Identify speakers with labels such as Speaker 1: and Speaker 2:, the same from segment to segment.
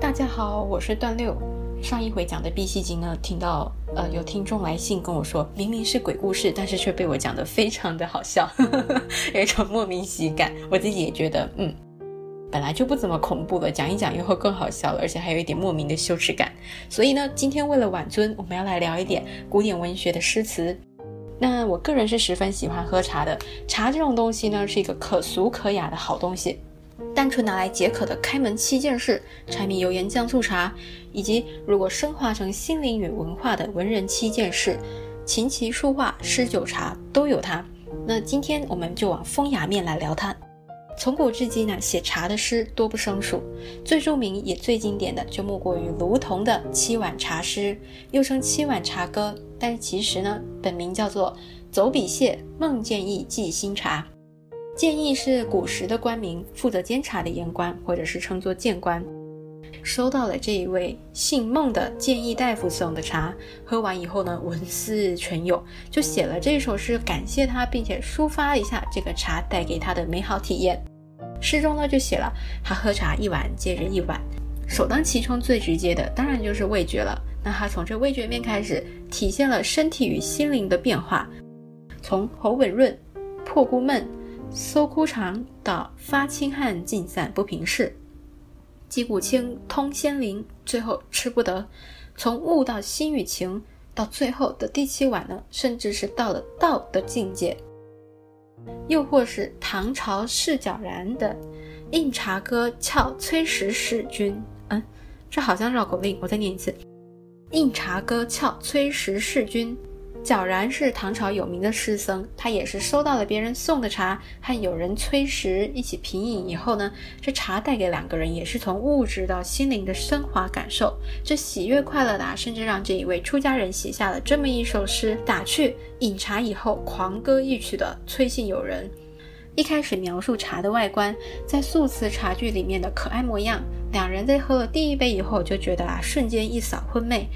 Speaker 1: 大家好，我是段六。上一回讲的《碧溪经》呢，听到呃有听众来信跟我说，明明是鬼故事，但是却被我讲得非常的好笑，有一种莫名喜感。我自己也觉得，嗯，本来就不怎么恐怖了，讲一讲又会更好笑了，而且还有一点莫名的羞耻感。所以呢，今天为了晚尊，我们要来聊一点古典文学的诗词。那我个人是十分喜欢喝茶的，茶这种东西呢，是一个可俗可雅的好东西。单纯拿来解渴的开门七件事，柴米油盐酱醋茶，以及如果升华成心灵与文化的文人七件事，琴棋书画诗酒茶都有它。那今天我们就往风雅面来聊它。从古至今呢，写茶的诗多不胜数，最著名也最经典的就莫过于卢仝的七碗茶诗，又称七碗茶歌。但是其实呢，本名叫做走笔谢孟建义寄新茶。建议是古时的官名，负责监察的言官，或者是称作谏官。收到了这一位姓孟的建议大夫送的茶，喝完以后呢，文思泉涌，就写了这首诗感谢他，并且抒发一下这个茶带给他的美好体验。诗中呢就写了他喝茶一碗接着一碗，首当其冲最直接的当然就是味觉了。那他从这味觉面开始，体现了身体与心灵的变化，从喉吻润，破孤闷。搜枯肠到发清汗尽散不平事，击鼓清通仙灵，最后吃不得。从悟到心与情，到最后的第七碗呢，甚至是到了道的境界。又或是唐朝释皎然的《应茶歌俏崔实使君》，嗯，这好像绕口令，我再念一次，《应茶歌俏崔实使君》。皎然是唐朝有名的诗僧，他也是收到了别人送的茶，和友人崔石一起品饮以后呢，这茶带给两个人也是从物质到心灵的升华感受，这喜悦快乐的，甚至让这一位出家人写下了这么一首诗，打趣饮茶以后狂歌一曲的崔姓友人。一开始描述茶的外观，在素瓷茶具里面的可爱模样，两人在喝了第一杯以后就觉得啊，瞬间一扫昏昧，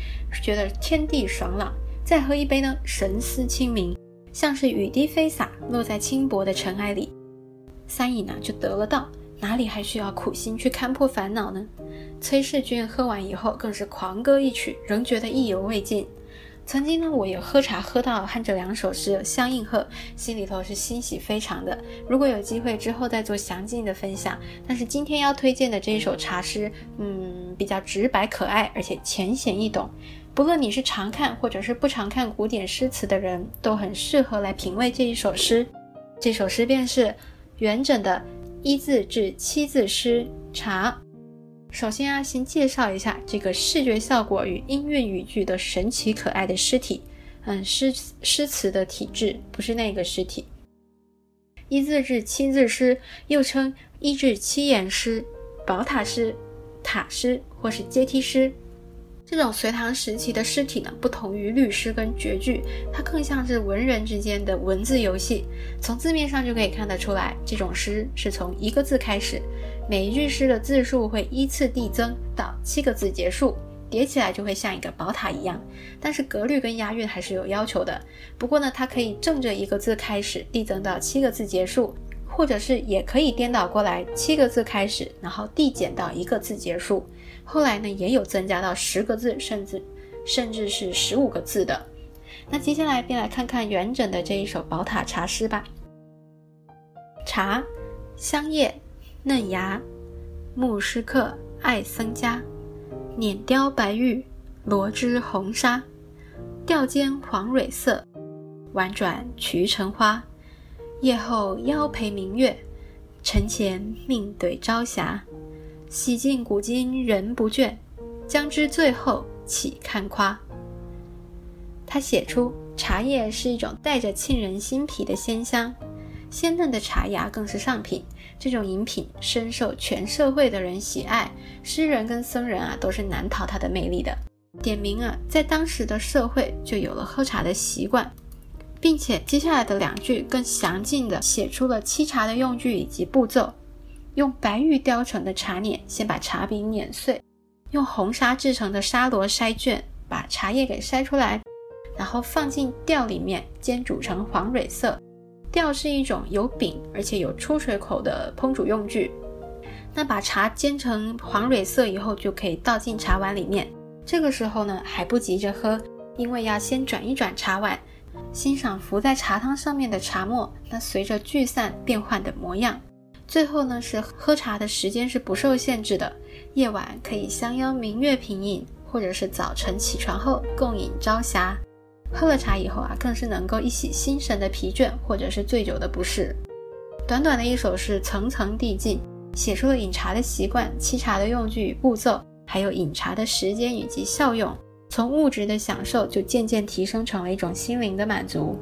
Speaker 1: 觉得天地爽朗。再喝一杯呢，神思清明，像是雨滴飞洒，落在轻薄的尘埃里。三饮呢就得了道，哪里还需要苦心去看破烦恼呢？崔世君喝完以后更是狂歌一曲，仍觉得意犹未尽。曾经呢，我也喝茶喝到和这两首诗相应和，心里头是欣喜非常的。如果有机会之后再做详尽的分享，但是今天要推荐的这一首茶诗，嗯，比较直白可爱，而且浅显易懂。不论你是常看或者是不常看古典诗词的人，都很适合来品味这一首诗。这首诗便是元稹的一字至七字诗《茶》。首先啊，先介绍一下这个视觉效果与音韵语句的神奇可爱的诗体。嗯，诗诗词的体质不是那个诗体。一字至七字诗又称一至七言诗、宝塔诗、塔诗或是阶梯诗。这种隋唐时期的诗体呢，不同于律诗跟绝句，它更像是文人之间的文字游戏。从字面上就可以看得出来，这种诗是从一个字开始，每一句诗的字数会依次递增到七个字结束，叠起来就会像一个宝塔一样。但是格律跟押韵还是有要求的。不过呢，它可以正着一个字开始，递增到七个字结束，或者是也可以颠倒过来，七个字开始，然后递减到一个字结束。后来呢，也有增加到十个字，甚至甚至是十五个字的。那接下来便来看看元稹的这一首宝塔茶诗吧。茶，香叶，嫩芽，牧师客爱僧家，碾雕白玉，罗织红纱，吊尖黄蕊色，婉转衢橙花。夜后邀陪明月，晨前命对朝霞。洗尽古今人不倦，将知最后岂堪夸。他写出茶叶是一种带着沁人心脾的鲜香，鲜嫩的茶芽更是上品。这种饮品深受全社会的人喜爱，诗人跟僧人啊都是难逃它的魅力的。点名啊，在当时的社会就有了喝茶的习惯，并且接下来的两句更详尽地写出了沏茶的用具以及步骤。用白玉雕成的茶碾，先把茶饼碾碎；用红砂制成的砂螺筛卷，把茶叶给筛出来，然后放进吊里面煎煮成黄蕊色。吊是一种有柄而且有出水口的烹煮用具。那把茶煎成黄蕊色以后，就可以倒进茶碗里面。这个时候呢，还不急着喝，因为要先转一转茶碗，欣赏浮在茶汤上面的茶沫，那随着聚散变换的模样。最后呢，是喝茶的时间是不受限制的，夜晚可以相邀明月品饮，或者是早晨起床后共饮朝霞。喝了茶以后啊，更是能够一洗心神的疲倦，或者是醉酒的不适。短短的一首诗，层层递进，写出了饮茶的习惯、沏茶的用具与步骤，还有饮茶的时间以及效用。从物质的享受，就渐渐提升成了一种心灵的满足。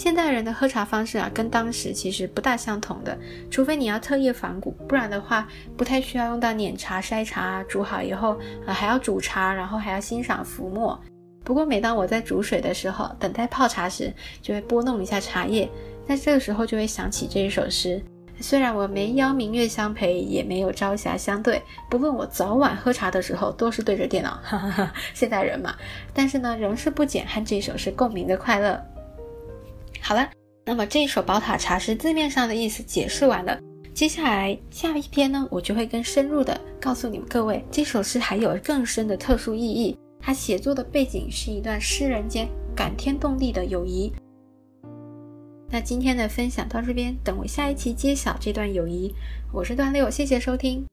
Speaker 1: 现代人的喝茶方式啊，跟当时其实不大相同的，除非你要特意仿古，不然的话，不太需要用到碾茶、筛茶，煮好以后啊，还要煮茶，然后还要欣赏浮沫。不过每当我在煮水的时候，等待泡茶时，就会拨弄一下茶叶，在这个时候就会想起这一首诗。虽然我没邀明月相陪，也没有朝霞相对，不论我早晚喝茶的时候，都是对着电脑，哈哈哈，现代人嘛。但是呢，仍是不减和这首诗共鸣的快乐。好了，那么这一首宝塔茶诗字面上的意思解释完了，接下来下一篇呢，我就会更深入的告诉你们各位，这首诗还有更深的特殊意义。它写作的背景是一段诗人间感天动地的友谊。那今天的分享到这边，等我下一期揭晓这段友谊。我是段六，谢谢收听。